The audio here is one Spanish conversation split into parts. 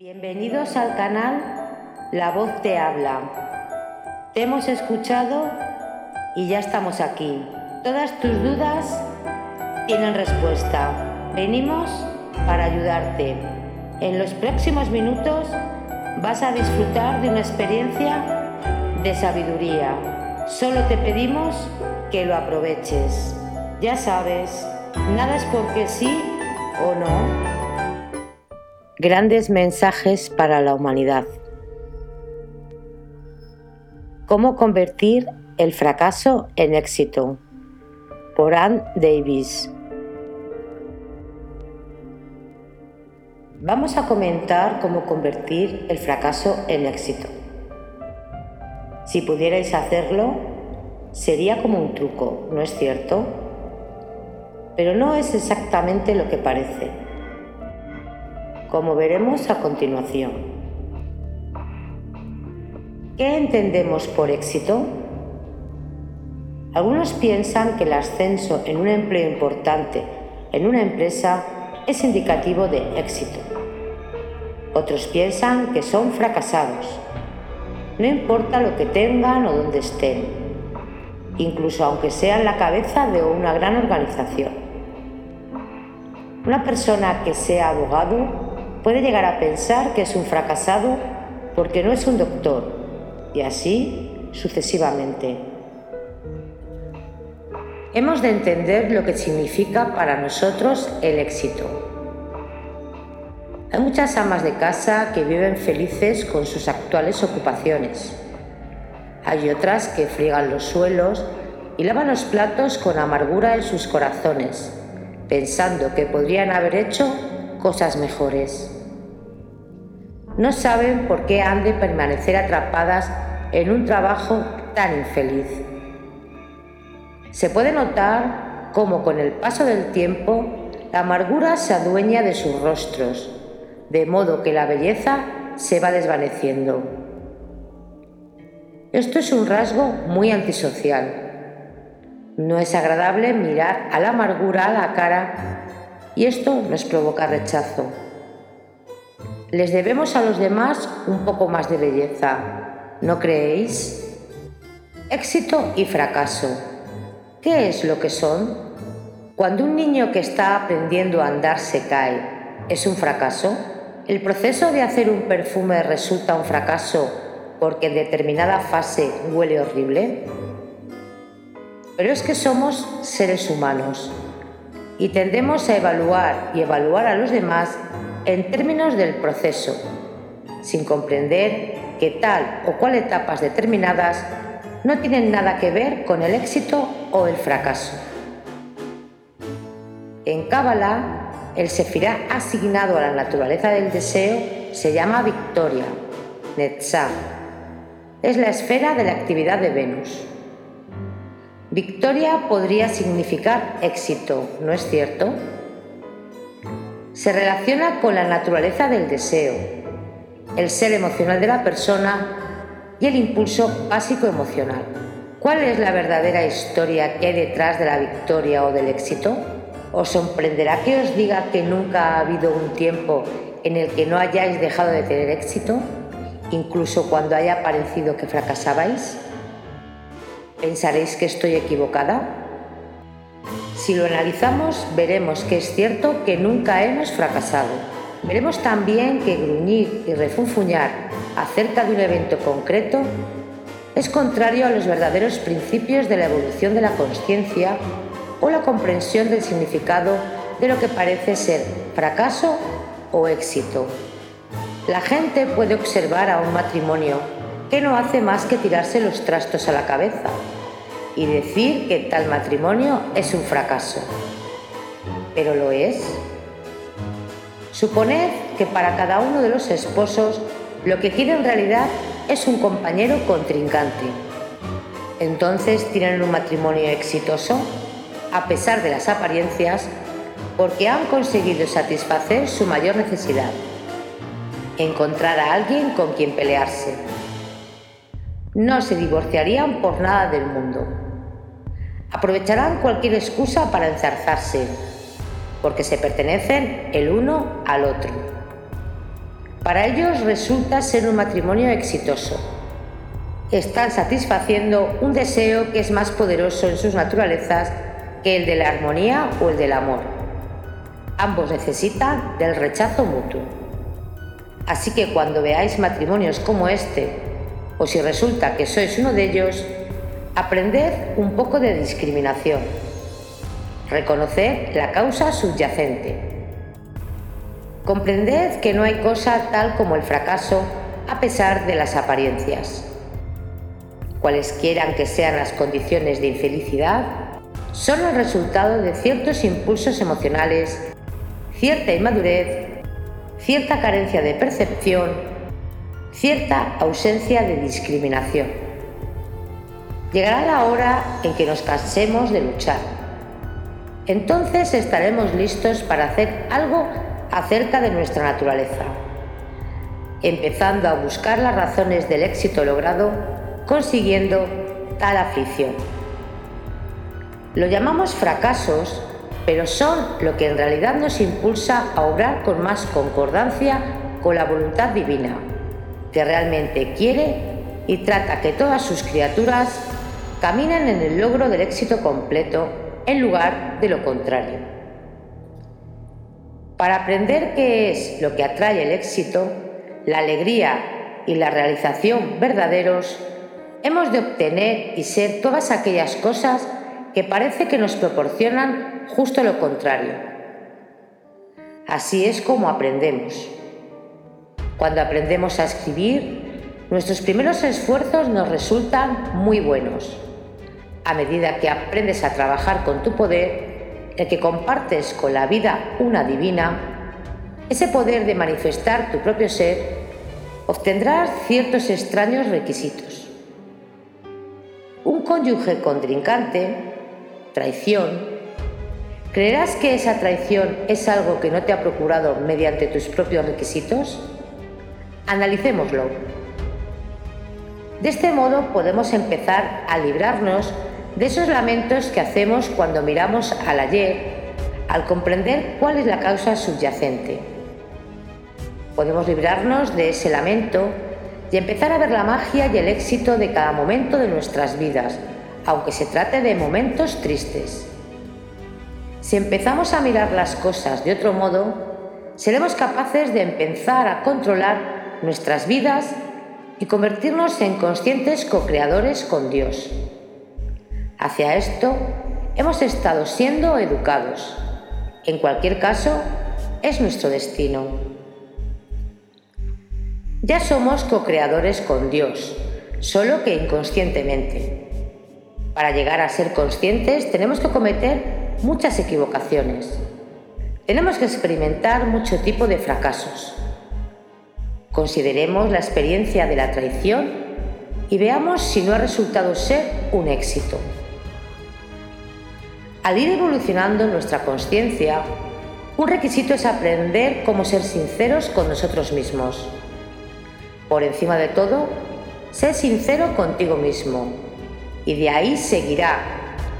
Bienvenidos al canal La Voz Te Habla. Te hemos escuchado y ya estamos aquí. Todas tus dudas tienen respuesta. Venimos para ayudarte. En los próximos minutos vas a disfrutar de una experiencia de sabiduría. Solo te pedimos que lo aproveches. Ya sabes, nada es porque sí o no Grandes mensajes para la humanidad. ¿Cómo convertir el fracaso en éxito? Por Ann Davis. Vamos a comentar cómo convertir el fracaso en éxito. Si pudierais hacerlo, sería como un truco, ¿no es cierto? Pero no es exactamente lo que parece como veremos a continuación. ¿Qué entendemos por éxito? Algunos piensan que el ascenso en un empleo importante en una empresa es indicativo de éxito. Otros piensan que son fracasados. No importa lo que tengan o dónde estén, incluso aunque sean la cabeza de una gran organización. Una persona que sea abogado puede llegar a pensar que es un fracasado porque no es un doctor y así sucesivamente. Hemos de entender lo que significa para nosotros el éxito. Hay muchas amas de casa que viven felices con sus actuales ocupaciones. Hay otras que friegan los suelos y lavan los platos con amargura en sus corazones, pensando que podrían haber hecho cosas mejores. No saben por qué han de permanecer atrapadas en un trabajo tan infeliz. Se puede notar cómo con el paso del tiempo la amargura se adueña de sus rostros, de modo que la belleza se va desvaneciendo. Esto es un rasgo muy antisocial. No es agradable mirar a la amargura a la cara y esto nos provoca rechazo. Les debemos a los demás un poco más de belleza, ¿no creéis? Éxito y fracaso. ¿Qué es lo que son? Cuando un niño que está aprendiendo a andar se cae, ¿es un fracaso? ¿El proceso de hacer un perfume resulta un fracaso porque en determinada fase huele horrible? Pero es que somos seres humanos y tendemos a evaluar y evaluar a los demás en términos del proceso, sin comprender que tal o cual etapas determinadas no tienen nada que ver con el éxito o el fracaso. En Cábala, el sefirá asignado a la naturaleza del deseo se llama Victoria, Netzah. Es la esfera de la actividad de Venus. Victoria podría significar éxito, ¿no es cierto? Se relaciona con la naturaleza del deseo, el ser emocional de la persona y el impulso básico emocional. ¿Cuál es la verdadera historia que hay detrás de la victoria o del éxito? ¿Os sorprenderá que os diga que nunca ha habido un tiempo en el que no hayáis dejado de tener éxito, incluso cuando haya parecido que fracasabais? ¿Pensaréis que estoy equivocada? Si lo analizamos, veremos que es cierto que nunca hemos fracasado. Veremos también que gruñir y refunfuñar acerca de un evento concreto es contrario a los verdaderos principios de la evolución de la conciencia o la comprensión del significado de lo que parece ser fracaso o éxito. La gente puede observar a un matrimonio que no hace más que tirarse los trastos a la cabeza y decir que tal matrimonio es un fracaso. ¿Pero lo es? Suponed que para cada uno de los esposos lo que quiere en realidad es un compañero contrincante. Entonces tienen un matrimonio exitoso, a pesar de las apariencias, porque han conseguido satisfacer su mayor necesidad, encontrar a alguien con quien pelearse no se divorciarían por nada del mundo. Aprovecharán cualquier excusa para enzarzarse, porque se pertenecen el uno al otro. Para ellos resulta ser un matrimonio exitoso. Están satisfaciendo un deseo que es más poderoso en sus naturalezas que el de la armonía o el del amor. Ambos necesitan del rechazo mutuo. Así que cuando veáis matrimonios como este, o si resulta que sois uno de ellos, aprended un poco de discriminación. Reconoced la causa subyacente. Comprended que no hay cosa tal como el fracaso a pesar de las apariencias. Cualesquiera que sean las condiciones de infelicidad, son el resultado de ciertos impulsos emocionales, cierta inmadurez, cierta carencia de percepción, cierta ausencia de discriminación. Llegará la hora en que nos cansemos de luchar. Entonces estaremos listos para hacer algo acerca de nuestra naturaleza, empezando a buscar las razones del éxito logrado consiguiendo tal aflicción. Lo llamamos fracasos, pero son lo que en realidad nos impulsa a obrar con más concordancia con la voluntad divina, que realmente quiere y trata que todas sus criaturas caminen en el logro del éxito completo en lugar de lo contrario. Para aprender qué es lo que atrae el éxito, la alegría y la realización verdaderos, hemos de obtener y ser todas aquellas cosas que parece que nos proporcionan justo lo contrario. Así es como aprendemos. Cuando aprendemos a escribir, nuestros primeros esfuerzos nos resultan muy buenos. A medida que aprendes a trabajar con tu poder, el que compartes con la vida una divina, ese poder de manifestar tu propio ser, obtendrás ciertos extraños requisitos. Un cónyuge contrincante traición, ¿creerás que esa traición es algo que no te ha procurado mediante tus propios requisitos? Analicémoslo. De este modo podemos empezar a librarnos de esos lamentos que hacemos cuando miramos al ayer al comprender cuál es la causa subyacente. Podemos librarnos de ese lamento y empezar a ver la magia y el éxito de cada momento de nuestras vidas, aunque se trate de momentos tristes. Si empezamos a mirar las cosas de otro modo, seremos capaces de empezar a controlar nuestras vidas y convertirnos en conscientes co-creadores con Dios. Hacia esto hemos estado siendo educados. En cualquier caso, es nuestro destino. Ya somos co-creadores con Dios, solo que inconscientemente. Para llegar a ser conscientes tenemos que cometer muchas equivocaciones. Tenemos que experimentar mucho tipo de fracasos. Consideremos la experiencia de la traición y veamos si no ha resultado ser un éxito. Al ir evolucionando nuestra conciencia, un requisito es aprender cómo ser sinceros con nosotros mismos. Por encima de todo, ser sincero contigo mismo y de ahí seguirá,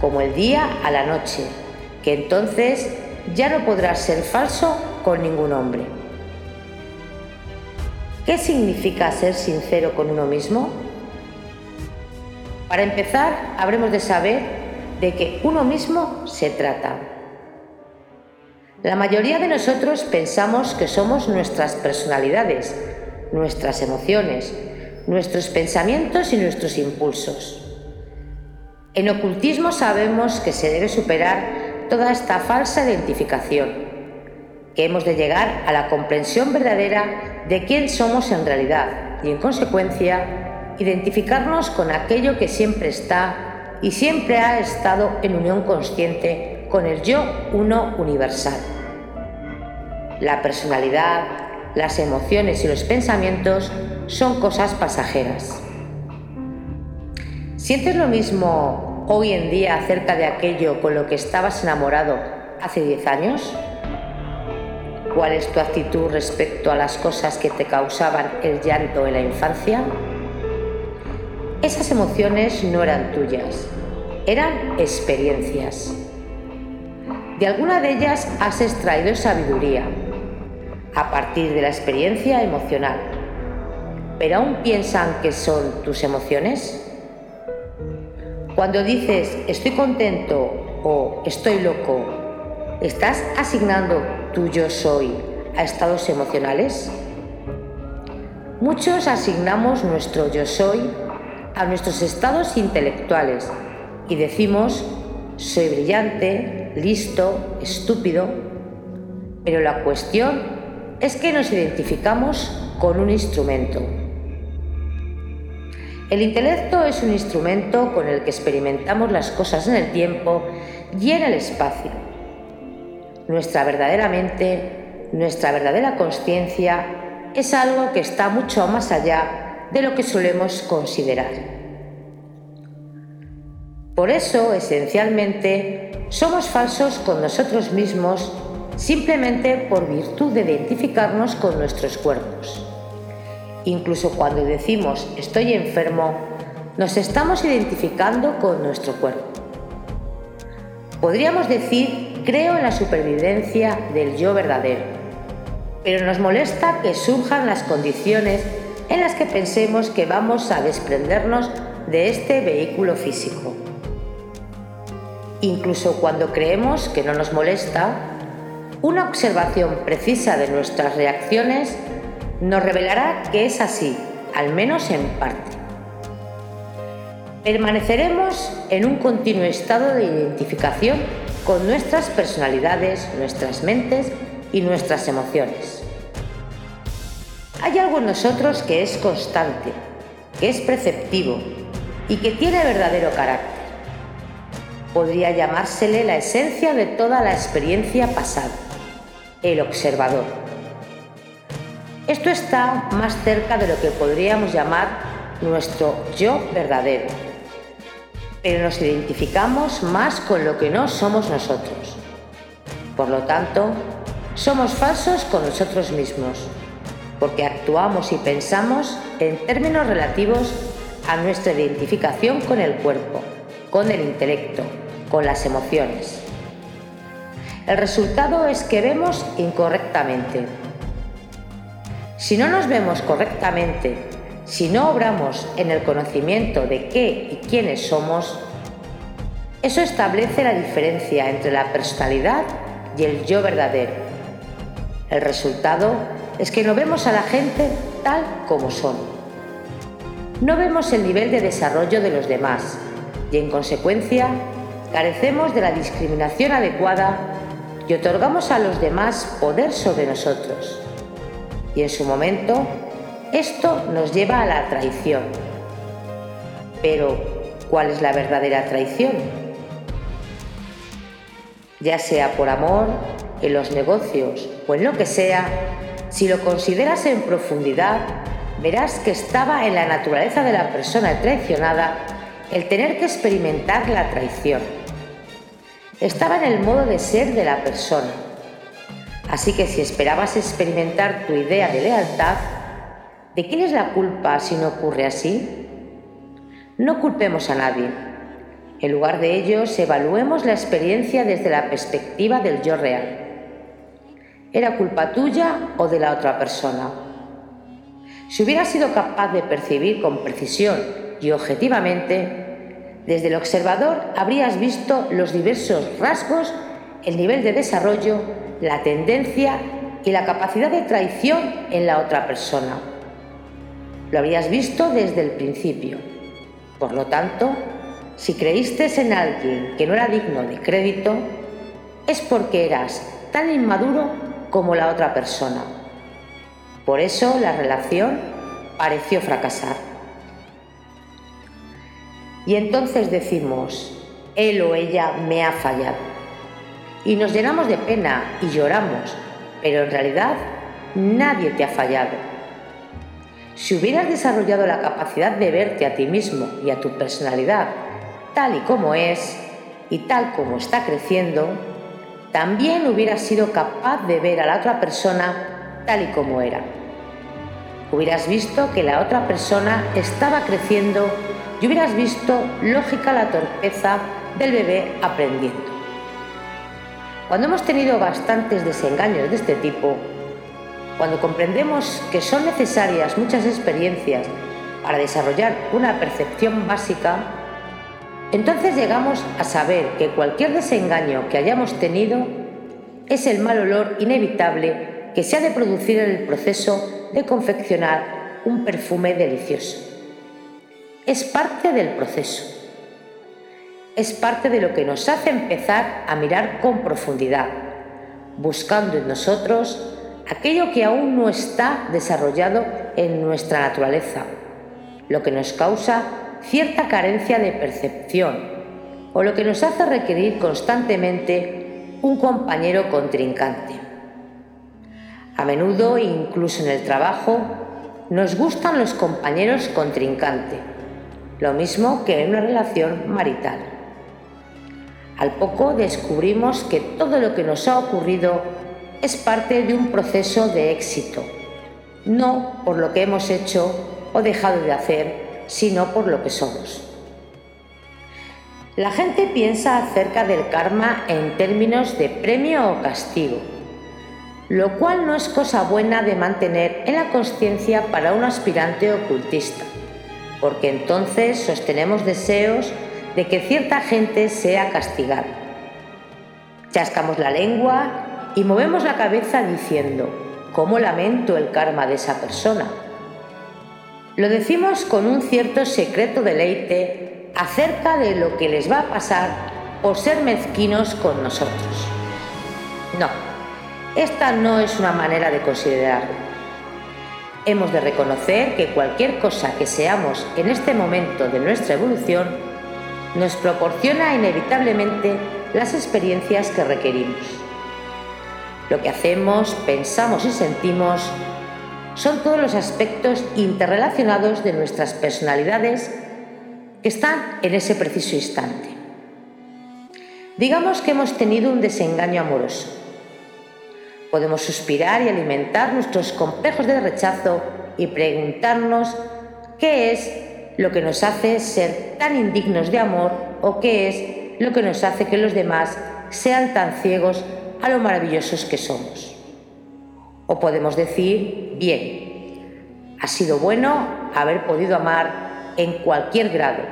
como el día a la noche, que entonces ya no podrás ser falso con ningún hombre. ¿Qué significa ser sincero con uno mismo? Para empezar, habremos de saber de que uno mismo se trata. La mayoría de nosotros pensamos que somos nuestras personalidades, nuestras emociones, nuestros pensamientos y nuestros impulsos. En ocultismo sabemos que se debe superar toda esta falsa identificación, que hemos de llegar a la comprensión verdadera de quién somos en realidad y en consecuencia identificarnos con aquello que siempre está y siempre ha estado en unión consciente con el yo uno universal. La personalidad, las emociones y los pensamientos son cosas pasajeras. ¿Sientes lo mismo hoy en día acerca de aquello con lo que estabas enamorado hace 10 años? ¿Cuál es tu actitud respecto a las cosas que te causaban el llanto en la infancia? Esas emociones no eran tuyas, eran experiencias. De alguna de ellas has extraído sabiduría. a partir de la experiencia emocional. ¿Pero aún piensan que son tus emociones? Cuando dices estoy contento o estoy loco, ¿estás asignando tu yo soy a estados emocionales? Muchos asignamos nuestro yo soy a nuestros estados intelectuales y decimos soy brillante, listo, estúpido, pero la cuestión es que nos identificamos con un instrumento. El intelecto es un instrumento con el que experimentamos las cosas en el tiempo y en el espacio. Nuestra verdadera mente, nuestra verdadera conciencia es algo que está mucho más allá de lo que solemos considerar. Por eso, esencialmente, somos falsos con nosotros mismos simplemente por virtud de identificarnos con nuestros cuerpos. Incluso cuando decimos estoy enfermo, nos estamos identificando con nuestro cuerpo. Podríamos decir creo en la supervivencia del yo verdadero, pero nos molesta que surjan las condiciones en las que pensemos que vamos a desprendernos de este vehículo físico. Incluso cuando creemos que no nos molesta, una observación precisa de nuestras reacciones nos revelará que es así, al menos en parte. Permaneceremos en un continuo estado de identificación con nuestras personalidades, nuestras mentes y nuestras emociones. Hay algo en nosotros que es constante, que es preceptivo y que tiene verdadero carácter. Podría llamársele la esencia de toda la experiencia pasada, el observador. Esto está más cerca de lo que podríamos llamar nuestro yo verdadero, pero nos identificamos más con lo que no somos nosotros. Por lo tanto, somos falsos con nosotros mismos, porque actuamos y pensamos en términos relativos a nuestra identificación con el cuerpo, con el intelecto, con las emociones. El resultado es que vemos incorrectamente si no nos vemos correctamente, si no obramos en el conocimiento de qué y quiénes somos, eso establece la diferencia entre la personalidad y el yo verdadero. El resultado es que no vemos a la gente tal como son. No vemos el nivel de desarrollo de los demás y en consecuencia carecemos de la discriminación adecuada y otorgamos a los demás poder sobre nosotros y en su momento esto nos lleva a la traición. Pero, ¿cuál es la verdadera traición? Ya sea por amor, en los negocios o en lo que sea, si lo consideras en profundidad, verás que estaba en la naturaleza de la persona traicionada el tener que experimentar la traición. Estaba en el modo de ser de la persona Así que si esperabas experimentar tu idea de lealtad, ¿de quién es la culpa si no ocurre así? No culpemos a nadie. En lugar de ello, evaluemos la experiencia desde la perspectiva del yo real. ¿Era culpa tuya o de la otra persona? Si hubieras sido capaz de percibir con precisión y objetivamente, desde el observador habrías visto los diversos rasgos, el nivel de desarrollo la tendencia y la capacidad de traición en la otra persona. Lo habías visto desde el principio. Por lo tanto, si creíste en alguien que no era digno de crédito, es porque eras tan inmaduro como la otra persona. Por eso la relación pareció fracasar. Y entonces decimos, él o ella me ha fallado y nos llenamos de pena y lloramos, pero en realidad nadie te ha fallado. Si hubieras desarrollado la capacidad de verte a ti mismo y a tu personalidad tal y como es y tal como está creciendo, también hubieras sido capaz de ver a la otra persona tal y como era. Hubieras visto que la otra persona estaba creciendo y hubieras visto lógica la torpeza del bebé aprendiendo. Cuando hemos tenido bastantes desengaños de este tipo, Cuando comprendemos que son necesarias muchas experiencias para desarrollar una percepción básica, entonces llegamos a saber que cualquier desengaño que hayamos tenido es el mal olor inevitable que se ha de producir en el proceso de confeccionar un perfume delicioso. Es parte del proceso. Es parte de lo que nos hace empezar a mirar con profundidad, buscando en nosotros aquello que aún no está desarrollado en nuestra naturaleza, lo que nos causa cierta carencia de percepción o lo que nos hace requerir constantemente un compañero contrincante. A menudo, incluso en el trabajo, nos gustan los compañeros contrincante, lo mismo que en una relación marital. Al poco descubrimos que todo lo que nos ha ocurrido es parte de un proceso de éxito, no por lo que hemos hecho o dejado de hacer, sino por lo que somos. La gente piensa acerca del karma en términos de premio o castigo, lo cual no es cosa buena de mantener en la conciencia para un aspirante ocultista, porque entonces sostenemos deseos de que cierta gente sea castigada. Chascamos la lengua y movemos la cabeza diciendo, ¿cómo lamento el karma de esa persona? Lo decimos con un cierto secreto deleite acerca de lo que les va a pasar por ser mezquinos con nosotros. No, esta no es una manera de considerarlo. Hemos de reconocer que cualquier cosa que seamos en este momento de nuestra evolución nos proporciona inevitablemente las experiencias que requerimos. Lo que hacemos, pensamos y sentimos son todos los aspectos interrelacionados de nuestras personalidades que están en ese preciso instante. Digamos que hemos tenido un desengaño amoroso. Podemos suspirar y alimentar nuestros complejos de rechazo y preguntarnos qué es lo que nos hace ser tan indignos de amor o qué es lo que nos hace que los demás sean tan ciegos a lo maravillosos que somos. O podemos decir, bien, ha sido bueno haber podido amar en cualquier grado.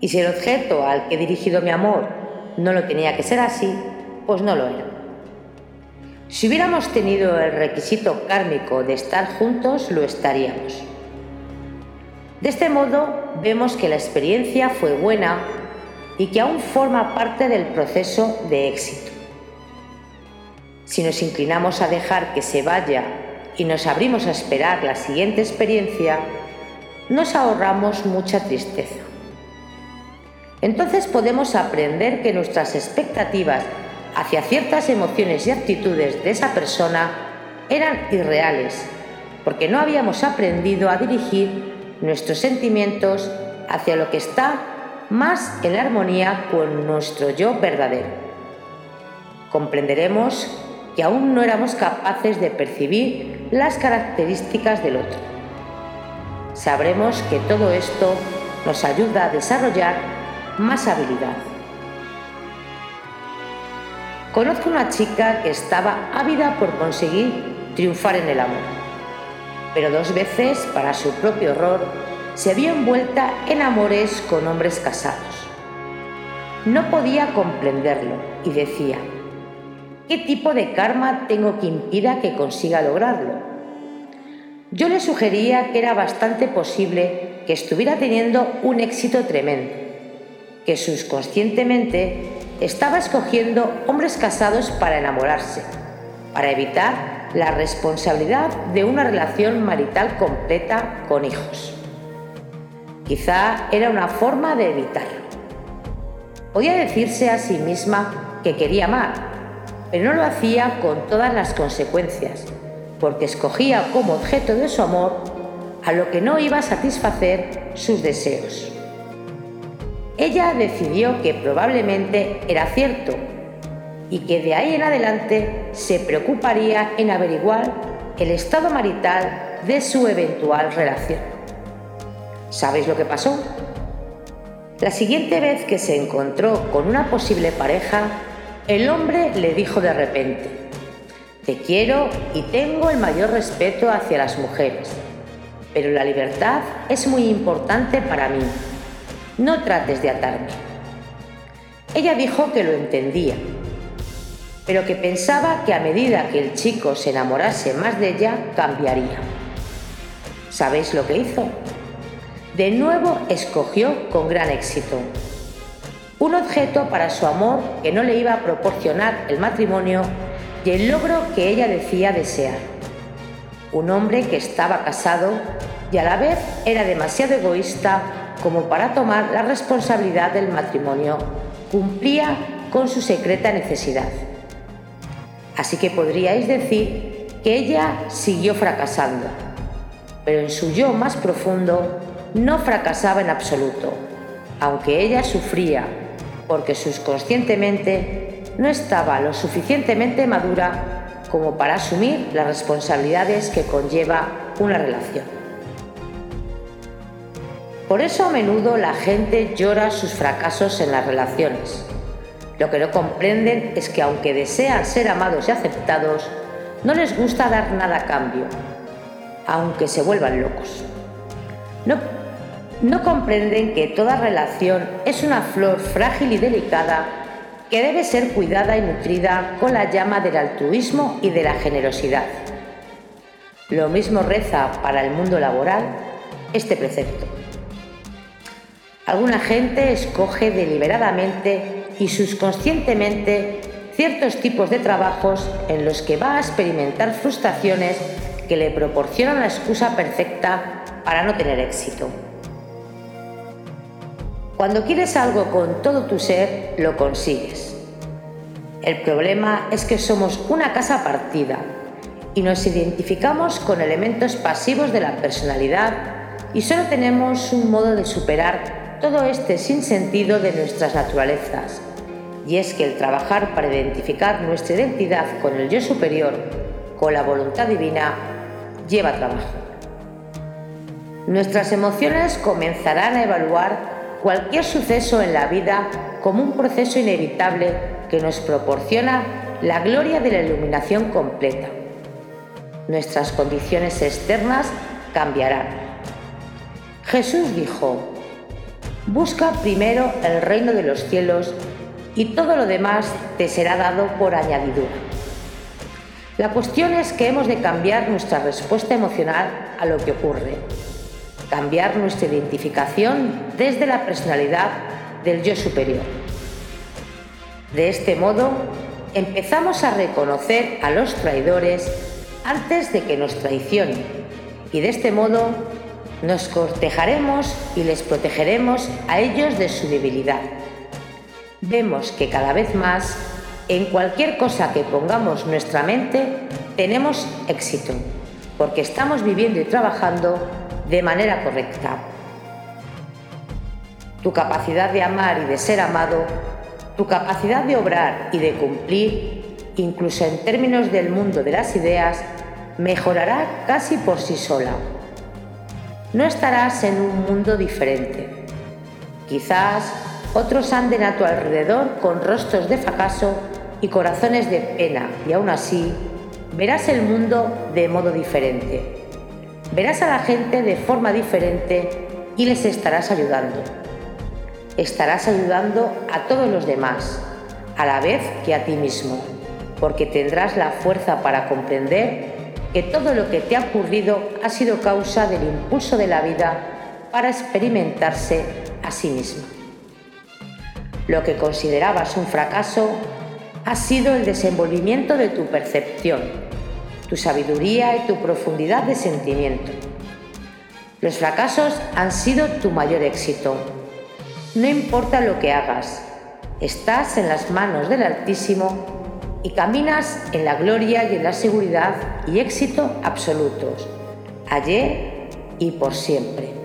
Y si el objeto al que he dirigido mi amor no lo tenía que ser así, pues no lo era. Si hubiéramos tenido el requisito kármico de estar juntos, lo estaríamos. De este modo, vemos que la experiencia fue buena y que aún forma parte del proceso de éxito. Si nos inclinamos a dejar que se vaya y nos abrimos a esperar la siguiente experiencia, nos ahorramos mucha tristeza. Entonces podemos aprender que nuestras expectativas hacia ciertas emociones y actitudes de esa persona eran irreales, porque no habíamos aprendido a dirigir nuestros sentimientos hacia lo que está más en armonía con nuestro yo verdadero. Comprenderemos que aún no éramos capaces de percibir las características del otro. Sabremos que todo esto nos ayuda a desarrollar más habilidad. Conozco una chica que estaba ávida por conseguir triunfar en el amor, pero dos veces, para su propio horror, se vio envuelta en amores con hombres casados. No podía comprenderlo y decía, ¿Qué tipo de karma tengo que impida que consiga lograrlo? Yo le sugería que era bastante posible que estuviera teniendo un éxito tremendo, que subconscientemente estaba escogiendo hombres casados para enamorarse, para evitar la responsabilidad de una relación marital completa con hijos. Quizá era una forma de evitarlo. Podía decirse a sí misma que quería amar, pero no lo hacía con todas las consecuencias, porque escogía como objeto de su amor a lo que no iba a satisfacer sus deseos. Ella decidió que probablemente era cierto y que de ahí en adelante se preocuparía en averiguar el estado marital de su eventual relación. ¿Sabéis lo que pasó? La siguiente vez que se encontró con una posible pareja, el hombre le dijo de repente, Te quiero y tengo el mayor respeto hacia las mujeres, pero la libertad es muy importante para mí. No trates de atarme. Ella dijo que lo entendía, pero que pensaba que a medida que el chico se enamorase más de ella, cambiaría. ¿Sabéis lo que hizo? De nuevo escogió con gran éxito un objeto para su amor que no le iba a proporcionar el matrimonio y el logro que ella decía desear. Un hombre que estaba casado y a la vez era demasiado egoísta como para tomar la responsabilidad del matrimonio, cumplía con su secreta necesidad. Así que podríais decir que ella siguió fracasando, pero en su yo más profundo no fracasaba en absoluto, aunque ella sufría porque subconscientemente no estaba lo suficientemente madura como para asumir las responsabilidades que conlleva una relación. Por eso a menudo la gente llora sus fracasos en las relaciones. Lo que no comprenden es que aunque desean ser amados y aceptados, no les gusta dar nada a cambio, aunque se vuelvan locos. No no comprenden que toda relación es una flor frágil y delicada que debe ser cuidada y nutrida con la llama del altruismo y de la generosidad. Lo mismo reza para el mundo laboral este precepto. Alguna gente escoge deliberadamente y subconscientemente ciertos tipos de trabajos en los que va a experimentar frustraciones que le proporcionan la excusa perfecta para no tener éxito. Cuando quieres algo con todo tu ser, lo consigues. El problema es que somos una casa partida y nos identificamos con elementos pasivos de la personalidad y solo tenemos un modo de superar todo este sinsentido de nuestras naturalezas. Y es que el trabajar para identificar nuestra identidad con el yo superior, con la voluntad divina, lleva trabajo. Nuestras emociones comenzarán a evaluar cualquier suceso en la vida como un proceso inevitable que nos proporciona la gloria de la iluminación completa. Nuestras condiciones externas cambiarán. Jesús dijo, busca primero el reino de los cielos y todo lo demás te será dado por añadidura. La cuestión es que hemos de cambiar nuestra respuesta emocional a lo que ocurre cambiar nuestra identificación desde la personalidad del yo superior. De este modo, empezamos a reconocer a los traidores antes de que nos traicionen y de este modo nos cortejaremos y les protegeremos a ellos de su debilidad. Vemos que cada vez más, en cualquier cosa que pongamos nuestra mente, tenemos éxito, porque estamos viviendo y trabajando de manera correcta. Tu capacidad de amar y de ser amado, tu capacidad de obrar y de cumplir, incluso en términos del mundo de las ideas, mejorará casi por sí sola. No estarás en un mundo diferente. Quizás otros anden a tu alrededor con rostros de fracaso y corazones de pena, y aún así verás el mundo de modo diferente. Verás a la gente de forma diferente y les estarás ayudando. Estarás ayudando a todos los demás, a la vez que a ti mismo, porque tendrás la fuerza para comprender que todo lo que te ha ocurrido ha sido causa del impulso de la vida para experimentarse a sí mismo. Lo que considerabas un fracaso ha sido el desenvolvimiento de tu percepción tu sabiduría y tu profundidad de sentimiento. Los fracasos han sido tu mayor éxito. No importa lo que hagas, estás en las manos del Altísimo y caminas en la gloria y en la seguridad y éxito absolutos, ayer y por siempre.